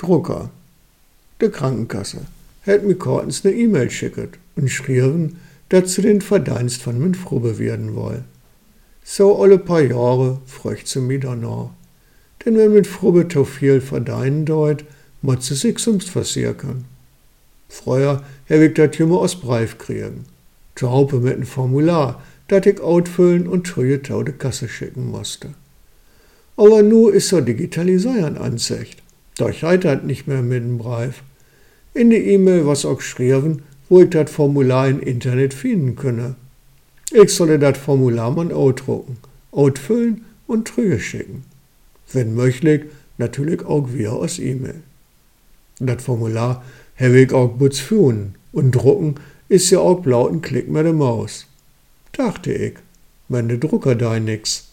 Drucker. De Krankenkasse hätt mir Kortens ne E-Mail schicket und schrieben, dass sie den Verdienst von min Frube werden woll. So alle paar Jahre fröcht sie mi noch. Denn wenn mit Frube to viel verdienen deut, muss sie sich sonst versichern. Früher hab ich dat jünger aus Brief kriegen. Zu Haupe mit ein Formular, dat ich outfüllen und trüge tau de Kasse schicken musste. Aber nu is so digitalisieren ansicht. Doch heitert nicht mehr mit dem Brief. In die E-Mail was auch geschrieben, wo ich dat Formular im Internet finden könne. Ich solle dat Formular man outdrucken, outfüllen und trüge schicken. Wenn möglich, natürlich auch via aus E-Mail. Dat Formular habe ich auch butz führen und drucken ist ja auch blauten Klick mit der Maus. Dachte ich, der Drucker da nix.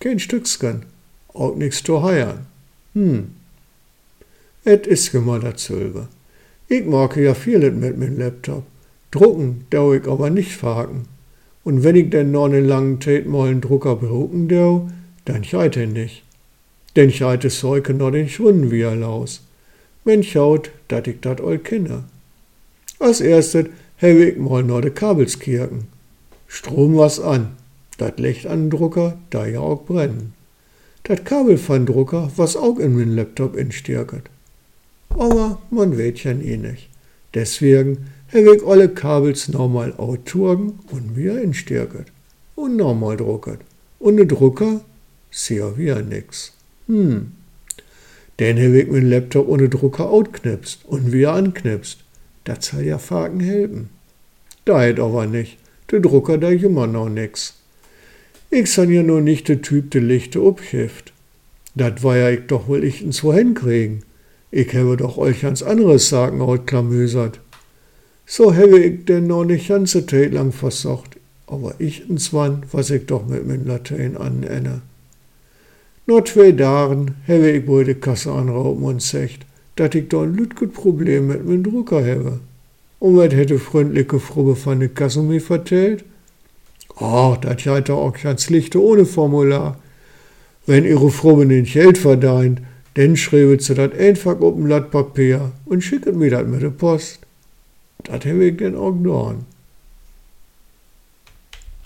Kein Stücksken, auch nix zu heiern. Hm. Et is gemmer dat Zölbe. Ich mag ja vieles mit min Laptop. Drucken dau ich aber nicht faken. Und wenn ich denn noch einen langen Tät mal einen Drucker berucken dau, dann scheite nicht. Denn scheite Zeuge noch den Schwunden wie er laus. Men schaut, dat ich dat all kenne. Als erstes habe ich mal noch de Kabels kirken. Strom was an. Dat Licht an den Drucker, da ja auch brennen. Dat Kabel von Drucker, was auch in min Laptop instärket. Aber man weet ja eh nicht. Deswegen habe ich alle Kabels normal outturgen und wieder instärket. Und normal drucket. Und ne Drucker, sehr wieder nix. Hm. Dann habe ich min Laptop ohne Drucker outknipst und wieder anknipst. Das soll ja Faken helfen. Da hätt aber nicht. Der Drucker, da immer noch nix. Ich san ja nur nicht der Typ, der Lichte abhilft. Dat war ja ich doch wohl ich ins Wohin kriegen. Ich habe doch euch ganz anderes sagen autklamösert. So habe ich denn noch nicht ganze Zeit lang versucht, aber ich ins Wann, was ich doch mit min Latein anenne. Nur zwei Jahren habe ich wohl die Kasse anrauben und sagt, dass ich da ein lütget Problem mit meinem Drucker habe. Und was hätte freundliche Frau von der Kasse mir vertellt? Oh, das hat auch ganz Lichte ohne Formular. Wenn ihre Frau nicht Geld verdient, dann schreibt sie das einfach auf ein Blatt Papier und schickt mir das mit der Post. Das habe ich dann auch getan.